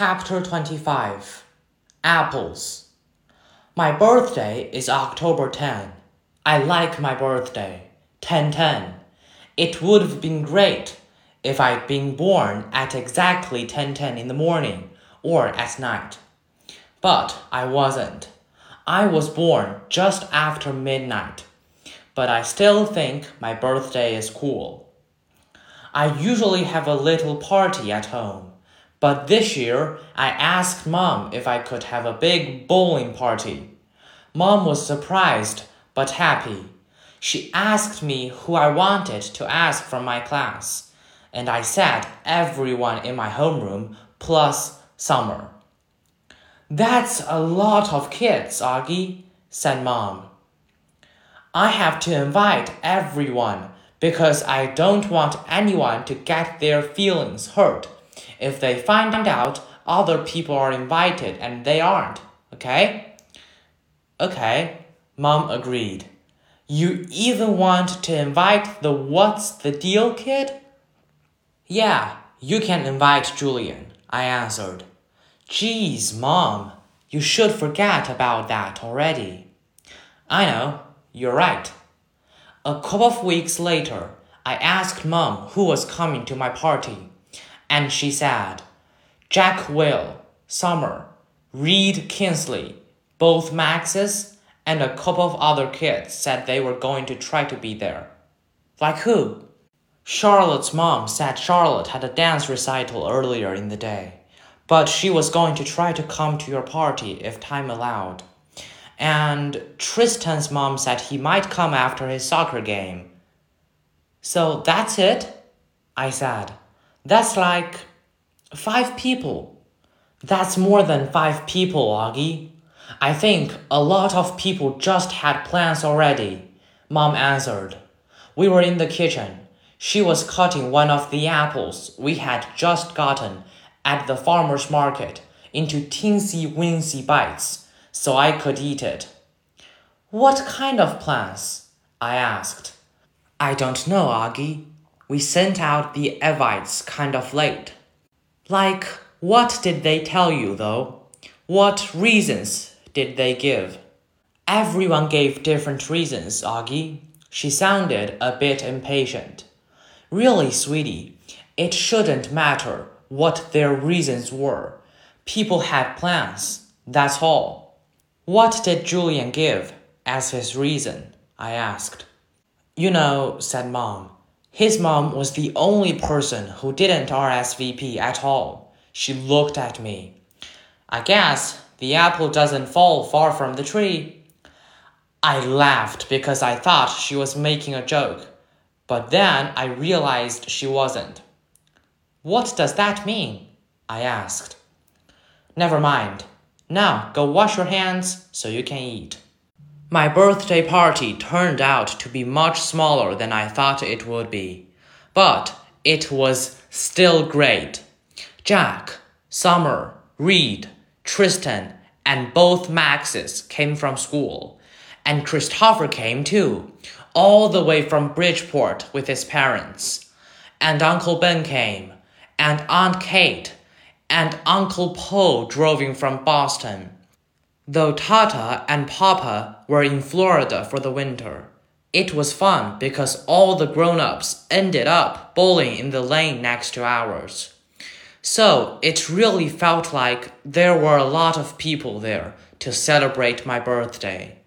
Chapter 25 Apples. My birthday is October 10. I like my birthday. 1010. It would have been great if I'd been born at exactly 1010 in the morning or at night. But I wasn't. I was born just after midnight. But I still think my birthday is cool. I usually have a little party at home, but this year I asked mom if I could have a big bowling party. Mom was surprised but happy. She asked me who I wanted to ask from my class, and I said everyone in my homeroom plus Summer. That's a lot of kids, Auggie, said Mom. I have to invite everyone because I don't want anyone to get their feelings hurt if they find out other people are invited and they aren't, okay? Okay, Mom agreed. You even want to invite the What's the Deal kid? Yeah, you can invite Julian, I answered. Geez, Mom, you should forget about that already. I know, you're right. A couple of weeks later, I asked mom who was coming to my party, and she said, Jack Will, Summer, Reid Kingsley, both Maxes, and a couple of other kids said they were going to try to be there. Like who? Charlotte's mom said Charlotte had a dance recital earlier in the day, but she was going to try to come to your party if time allowed and Tristan's mom said he might come after his soccer game. So that's it? I said. That's like five people. That's more than five people, Auggie. I think a lot of people just had plans already, Mom answered. We were in the kitchen. She was cutting one of the apples we had just gotten at the farmer's market into teensy weensy bites so I could eat it. What kind of plants? I asked. I don't know, Auggie. We sent out the evites kind of late. Like, what did they tell you, though? What reasons did they give? Everyone gave different reasons, Auggie. She sounded a bit impatient. Really, sweetie, it shouldn't matter what their reasons were. People had plans, that's all. What did Julian give as his reason? I asked. You know, said Mom. His mom was the only person who didn't RSVP at all. She looked at me. I guess the apple doesn't fall far from the tree. I laughed because I thought she was making a joke, but then I realized she wasn't. What does that mean? I asked. Never mind, now go wash your hands so you can eat. My birthday party turned out to be much smaller than I thought it would be, but it was still great. Jack, Summer, Reid, Tristan, and both Maxes came from school, and Christopher came too, all the way from Bridgeport with his parents. And Uncle Ben came, and Aunt Kate, and Uncle Paul drove in from Boston, though Tata and Papa were in Florida for the winter. It was fun because all the grown ups ended up bowling in the lane next to ours. So it really felt like there were a lot of people there to celebrate my birthday.